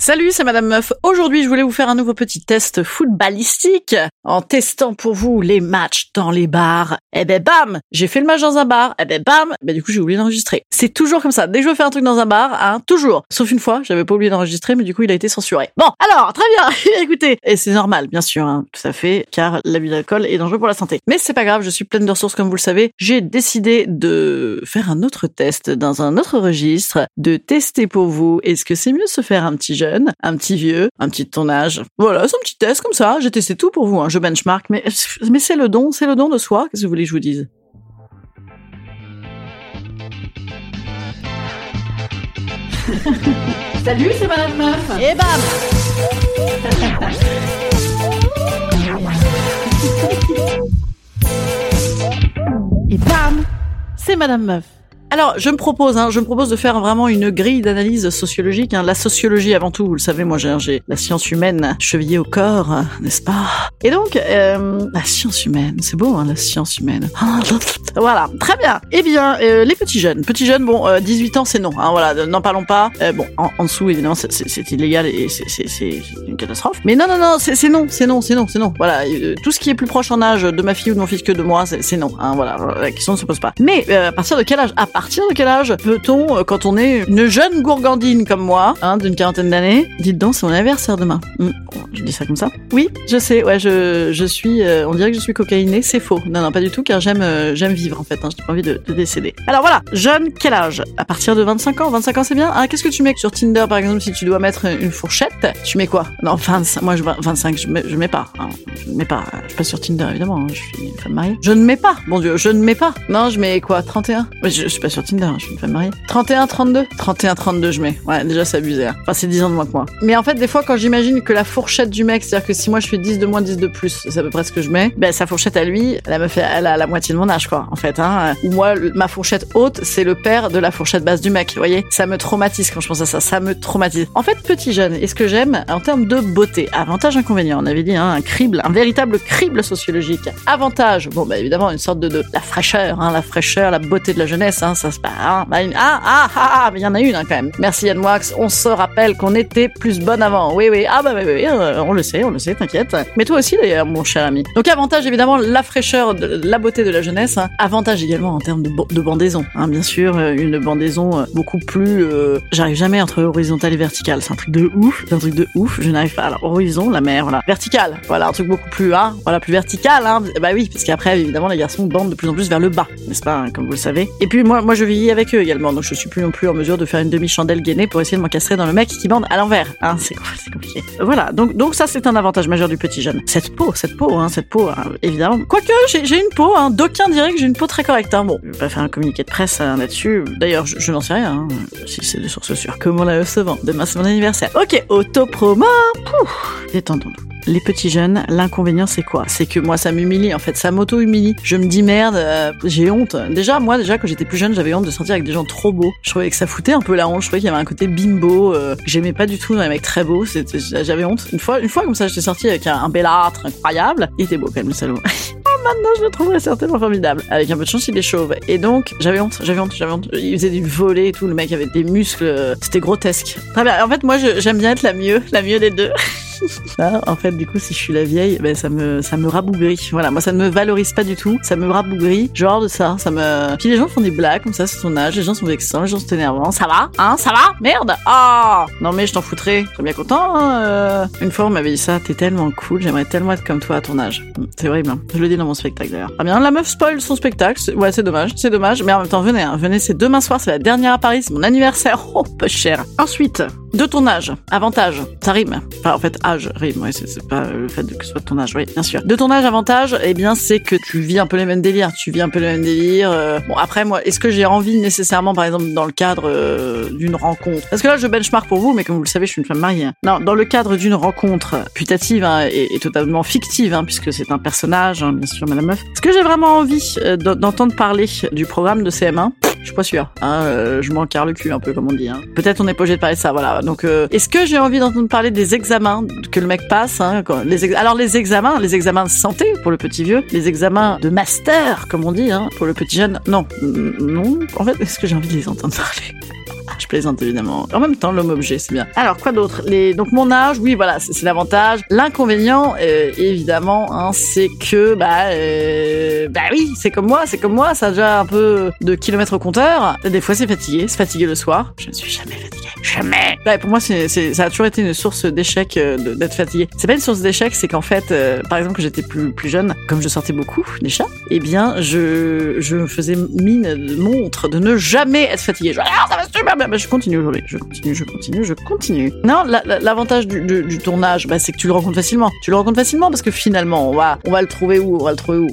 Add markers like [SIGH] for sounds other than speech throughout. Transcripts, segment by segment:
Salut, c'est Madame Meuf. Aujourd'hui, je voulais vous faire un nouveau petit test footballistique en testant pour vous les matchs dans les bars. Eh ben bam, j'ai fait le match dans un bar. Eh ben bam, ben du coup j'ai oublié d'enregistrer. C'est toujours comme ça. Dès que je faire un truc dans un bar, hein, toujours. Sauf une fois, j'avais pas oublié d'enregistrer, mais du coup il a été censuré. Bon, alors très bien. [LAUGHS] Écoutez, et c'est normal, bien sûr, hein, tout à fait, car l'abus d'alcool est dangereux pour la santé. Mais c'est pas grave, je suis pleine de ressources comme vous le savez. J'ai décidé de faire un autre test dans un autre registre, de tester pour vous. Est-ce que c'est mieux se faire un petit jeune un petit vieux, un petit de ton âge. Voilà, c'est un petit test comme ça. J'ai testé tout pour vous. Hein. Je benchmark, mais [LAUGHS] mais c'est le don, c'est le don de soi. Qu'est-ce que vous voulez que je vous dise? [LAUGHS] Salut, c'est Madame Meuf. Et bam. [LAUGHS] Et bam, c'est Madame Meuf. Alors, je me propose, hein, je me propose de faire vraiment une grille d'analyse sociologique. Hein. La sociologie, avant tout, vous le savez, moi j'ai la science humaine chevillée au corps, hein, n'est-ce pas? Et donc, euh, la science humaine, c'est beau, hein, la science humaine. [LAUGHS] voilà, très bien. Eh bien, euh, les petits jeunes, petits jeunes, bon, euh, 18 ans, c'est non. Hein, voilà, n'en parlons pas. Euh, bon, en, dessous, évidemment, c'est illégal et c'est une catastrophe. Mais non, non, non, c'est non, c'est non, c'est non, c'est non. Voilà, euh, tout ce qui est plus proche en âge de ma fille ou de mon fils que de moi, c'est non. Hein, voilà, la question ne se pose pas. Mais euh, à partir de quel âge? À partir de quel âge peut-on, euh, quand on est une jeune gourgandine comme moi, hein, d'une quarantaine d'années, dites donc, c'est mon anniversaire demain. Mmh. Je dis ça comme ça. Oui, je sais, ouais, je, je suis, euh, on dirait que je suis cocaïnée, c'est faux. Non, non, pas du tout, car j'aime, euh, vivre en fait. Hein, J'ai pas envie de, de, décéder. Alors voilà, jeune, quel âge? À partir de 25 ans. 25 ans, c'est bien. Ah, qu'est-ce que tu mets sur Tinder, par exemple, si tu dois mettre une fourchette? Tu mets quoi? Non, 25. Moi, je 25, je mets, je mets pas. Hein. Je mets pas. Je suis sur Tinder, évidemment. Hein. Je suis une femme mariée. Je ne mets pas. Mon Dieu, je ne mets pas. Non, je mets quoi? 31 je, je suis pas sur Tinder. Je suis une femme mariée. 31, 32 31, 32, je mets. Ouais, déjà, c'est abusé. Hein. Enfin, c'est 10 ans de moins que moi. Mais en fait, des fois, quand j'imagine que la fourchette du mec, c'est-à-dire que si moi je fais 10 de moins, 10 de plus, c'est à peu près ce que je mets, ben sa fourchette à lui, elle me fait, elle a la moitié de mon âge, quoi, en fait. Hein. Ou moi, ma fourchette haute, c'est le père de la fourchette basse du mec, vous voyez Ça me traumatise quand je pense à ça, ça me traumatise. En fait, petit jeune, et ce que j'aime, en termes de beauté, avantage, inconvénient, on avait dit, hein, un crible, un véritable crible sociologique. Avantage, bon, bah évidemment, une sorte de, la fraîcheur, hein, la fraîcheur, la beauté de la jeunesse, hein, ça se passe, hein, bah, ah, ah, ah, ah, il y en a une, hein, quand même. Merci Yann Moix, on se rappelle qu'on était plus bonne avant. Oui, oui, ah bah oui, oui, euh, on le sait, on le sait, t'inquiète. Mais toi aussi d'ailleurs, mon cher ami. Donc avantage évidemment la fraîcheur, la beauté de la jeunesse. Hein. Avantage également en termes de, bandaison. Hein, bien sûr, euh, une bandaison euh, beaucoup plus. J'arrive jamais entre horizontale et verticale. C'est un truc de ouf. C'est un truc de ouf. Je n'arrive pas. Alors horizon, la mer, voilà. Verticale, voilà, un truc beaucoup plus, hein, voilà, plus vertical. Bah oui, parce qu'après évidemment les garçons bandent de plus en plus vers le bas, n'est-ce pas, comme vous le savez. Et puis moi, moi je vis avec eux également, donc je suis plus non plus en mesure de faire une demi-chandelle gainée pour essayer de m'encastrer dans le mec qui bande à l'envers. Hein, [LAUGHS] c'est compliqué. Voilà, donc donc ça c'est un avantage majeur du petit jeune. Cette peau, cette peau, hein, cette peau, hein, évidemment. Quoique j'ai une peau, hein, d'aucuns diraient que j'ai une peau très correcte. Hein. Bon, je vais pas faire un communiqué de presse hein, là-dessus. D'ailleurs, je, n'en sais rien. Hein, si c'est de sources sûres. Comment la se vend Demain c'est mon anniversaire. Ok, autopromo. Détendons-nous les petits jeunes, l'inconvénient c'est quoi? C'est que moi ça m'humilie en fait, ça m'auto-humilie. Je me dis merde, euh, j'ai honte. Déjà moi déjà quand j'étais plus jeune, j'avais honte de sortir avec des gens trop beaux. Je trouvais que ça foutait un peu la honte. Je trouvais qu'il y avait un côté bimbo euh, j'aimais pas du tout dans les mecs très beaux. J'avais honte. Une fois, une fois comme ça, j'étais sortie avec un, un bellâtre incroyable. Il était beau quand même le salaud. [LAUGHS] maintenant je le trouverais certainement formidable. Avec un peu de chance, il est chauve. Et donc, j'avais honte, j'avais honte, j'avais honte. Il faisait du volet et tout, le mec avait des muscles, c'était grotesque. Très bien. En fait, moi, j'aime bien être la mieux, la mieux des deux. [LAUGHS] Hein, [LAUGHS] en fait, du coup, si je suis la vieille, ben ça me ça me rabougrit. Voilà, moi ça ne me valorise pas du tout. Ça me rabougrit. Genre de ça, ça me. Puis les gens font des blagues comme ça, c'est ton âge. Les gens sont vexants, les gens sont énervants. Ça va Hein? Ça va? Merde? Ah Non mais je t'en foutrais. Très bien content. Hein, euh. Une fois, on m'avait dit ça. T'es tellement cool. J'aimerais tellement être comme toi à ton âge. C'est horrible. Hein. Je le dis dans mon spectacle d'ailleurs. Ah bien, la meuf spoil son spectacle. Ouais, c'est dommage. C'est dommage. Mais en même temps, venez. Hein. Venez, c'est demain soir. C'est la dernière à Paris. C'est mon anniversaire. [LAUGHS] Oh, peu cher. Ensuite, de ton âge. Avantage. Ça rime. Enfin, en fait, âge rime. Ouais, c'est pas le fait que ce soit ton âge. Oui, bien sûr. De ton âge, avantage, eh bien, c'est que tu vis un peu les mêmes délires. Tu vis un peu les mêmes délires. euh. Bon, après, moi, est-ce que j'ai envie nécessairement, par exemple, dans le cadre euh, d'une rencontre? Parce que là, je benchmark pour vous, mais comme vous le savez, je suis une femme mariée. Non, dans le cadre d'une rencontre putative hein, et, totalement fictive, hein, puisque c'est un personnage, hein, bien sûr, Madame Meuf. Est-ce que j'ai vraiment envie euh, d'en- d'entendre parler du programme de CM1 je suis pas sûre. Hein, euh, je m'en carre le cul un peu comme on dit. Hein. Peut-être on n'est pas obligé de parler de ça. Voilà. Donc, euh, est-ce que j'ai envie d'entendre parler des examens que le mec passe hein, Alors les examens, les examens de santé pour le petit vieux, les examens de master comme on dit hein, pour le petit jeune. Non, non. En fait, est-ce que j'ai envie de les entendre parler? Je plaisante évidemment. En même temps, l'homme objet, c'est bien. Alors quoi d'autre? Les donc mon âge, oui, voilà, c'est l'avantage. L'inconvénient, euh, évidemment, hein, c'est que bah euh, bah oui, c'est comme moi, c'est comme moi, ça a déjà un peu de kilomètres au compteur. Des fois, c'est fatigué, c'est fatigué le soir. Je ne suis jamais fatigué, jamais. Ouais, pour moi, c'est c'est- ça a toujours été une source d'échec euh, d'être fatigué. C'est pas une source d'échec, c'est qu'en fait, euh, par exemple, quand j'étais plus plus jeune, comme je sortais beaucoup chats, eh bien, je je faisais mine de montre de ne jamais être fatigué. Je, ah, ça va super bien. Bah, je continue aujourd'hui. Je continue, je continue, je continue. Non, la- la- l'avantage du, du, du tournage, bah, c'est que tu le rencontres facilement. Tu le rencontres facilement parce que finalement, on va, on va le trouver où On va le trouver où?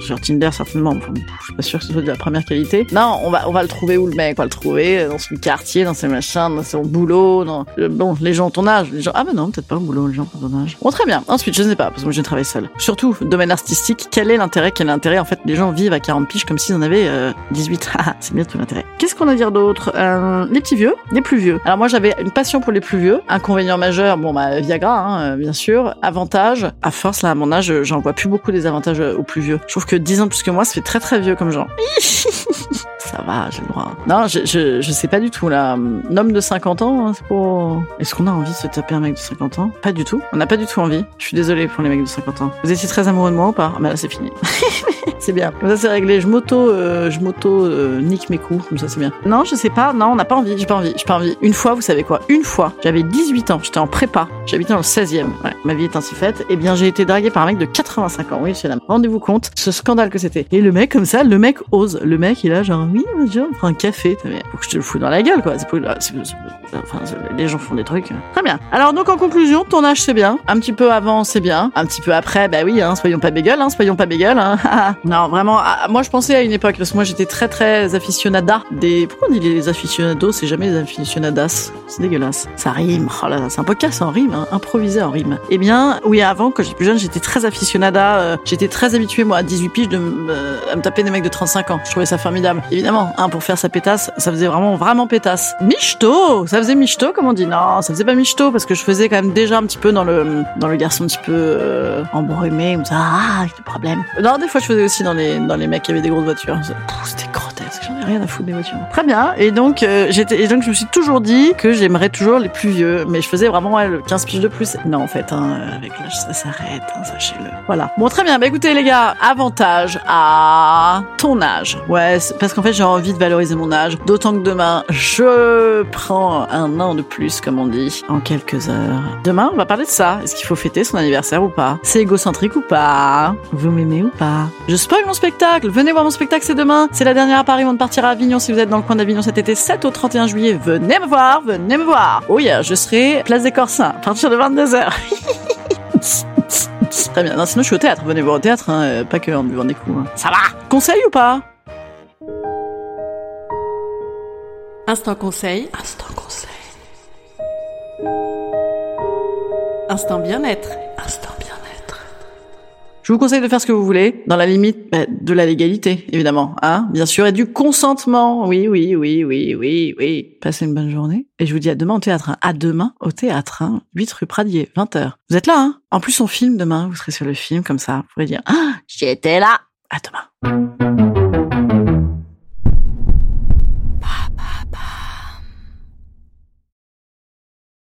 Sur, Tinder, certainement. Enfin, je suis pas sûr que ce soit de la première qualité. Non, on va, on va le trouver où le mec? On va le trouver dans son quartier, dans ses machins, son boulot. Dans... euh, Bon, les gens ont ton âge. Les gens... Ah, mais non, peut-être pas au boulot, les gens ont ton âge. Bon, très bien. Ensuite, je ne sais pas, parce que moi, je travaille seul. Surtout, domaine artistique, quel est l'intérêt Quel est l'intérêt En fait, les gens vivent à 40 piges comme s'ils en avaient euh, 18. [LAUGHS] Ah, c'est bien tout l'intérêt. Qu'est-ce qu'on a à dire d'autre? Euh, Les petits vieux, les plus vieux. Alors moi, j'avais une passion pour les plus vieux. Inconvénient majeur, bon, bah, Viagra, hein, euh, bien sûr. Avantage, à force, là, à mon âge, j'en vois plus beaucoup des avantages aux plus vieux. Je trouve que 10 ans plus que moi, ça fait très très vieux comme genre. [LAUGHS] Ça va, j'ai le droit. Non, je, je, je sais pas du tout, là. Un homme de 50 ans, hein, c'est pour... Est-ce qu'on a envie de se taper un mec de 50 ans? Pas du tout. On n'a pas du tout envie. Je suis désolée pour les mecs de 50 ans. Vous étiez très amoureux de moi ou pas? Ah, bah là, c'est fini. [LAUGHS] c'est bien. Comme ça, c'est réglé. Je m'auto, euh, je m'auto euh, nique mes coups. Comme ça, c'est bien. Non, je sais pas. Non, on n'a pas envie. J'ai pas envie. J'ai pas envie. Une fois, vous savez quoi? Une fois, j'avais 18 ans. J'étais en prépa. J'habitais dans le 16e. Ouais, ma vie est ainsi faite. Eh bien, j'ai été draguée par un mec de 85 ans. Oui, c'est là. Rendez-vous compte ce scandale que c'était. Et le mec, comme ça, le mec ose. Le mec, il a genre, oui, monsieur, on prend un café. Mais faut que je te le fous dans la gueule, quoi. C'est pour- c'est- enfin, les gens font des trucs. Très bien. Alors, donc, en conclusion, ton âge, c'est bien. Un petit peu avant, c'est bien. Un petit peu après, bah oui, hein, soyons pas bégueules, hein, soyons pas bégueules. Hein. [LAUGHS] non, vraiment, ah, moi, je pensais à une époque, parce que moi, j'étais très, très aficionada des... Pourquoi on dit les aficionados C'est jamais les aficionadas? C'est dégueulasse. Ça rime. Oh là là, c'est un podcast en rime, hein, improvisé en rime. Eh bien, oui, avant, quand j'étais plus jeune, j'étais très aficionada. euh, j'étais très habituée, moi, à 18 piges, de, euh, à me taper des mecs de 35 ans. Je trouvais ça formidable. Évidemment, hein, pour faire sa pétasse, ça faisait vraiment, vraiment pétasse. Michto Ça faisait michto, comme on dit. Non, ça faisait pas michto, parce que je faisais quand même déjà un petit peu dans le, dans le garçon un petit peu euh, embrumé, comme ça, ah, des problèmes. Non, des fois, je faisais aussi dans les, dans les mecs qui avaient des grosses voitures. C'était ai rien à foutre des voitures. Très bien. Et donc, euh, et donc, je me suis toujours dit que j'aimerais toujours les plus vieux, mais je faisais vraiment ouais, le 15 piges de plus. Non, en fait, hein, avec l'âge, ça s'arrête, hein, sachez-le. Voilà. Bon, très bien. Bah écoutez, les gars, avantage à ton âge. Ouais, parce qu'en fait, j'ai envie de valoriser mon âge. D'autant que demain, je prends un an de plus, comme on dit, en quelques heures. Demain, on va parler de ça. Est-ce qu'il faut fêter son anniversaire ou pas? C'est égocentrique ou pas? Vous m'aimez ou pas? Je spoil mon spectacle. Venez voir mon spectacle, c'est demain. C'est la dernière à Paris, on de partir à Avignon. Si vous êtes dans le coin d'Avignon cet été, 7 au 31 juillet, venez me voir, venez me voir. Oh yeah, je serai place des Corsins à partir de 22h. [LAUGHS] Très bien. Non, sinon je suis au théâtre. Venez voir au théâtre, hein, euh, pas que en buvant des coups. hein. Ça va Conseil ou pas? Instant conseil. Instant conseil. Instant bien-être. Instant bien-être. Je vous conseille de faire ce que vous voulez, dans la limite bah, de la légalité, évidemment, hein, bien sûr, et du consentement. Oui, oui, oui, oui, oui, oui. Passez une bonne journée. Et je vous dis à demain au théâtre. hein. À demain au théâtre. Hein. 8 rue Pradier, 20h. Vous êtes là, hein? En plus, on filme demain. Vous serez sur le film, comme ça. Vous pourrez dire, ah, j'étais là. À demain.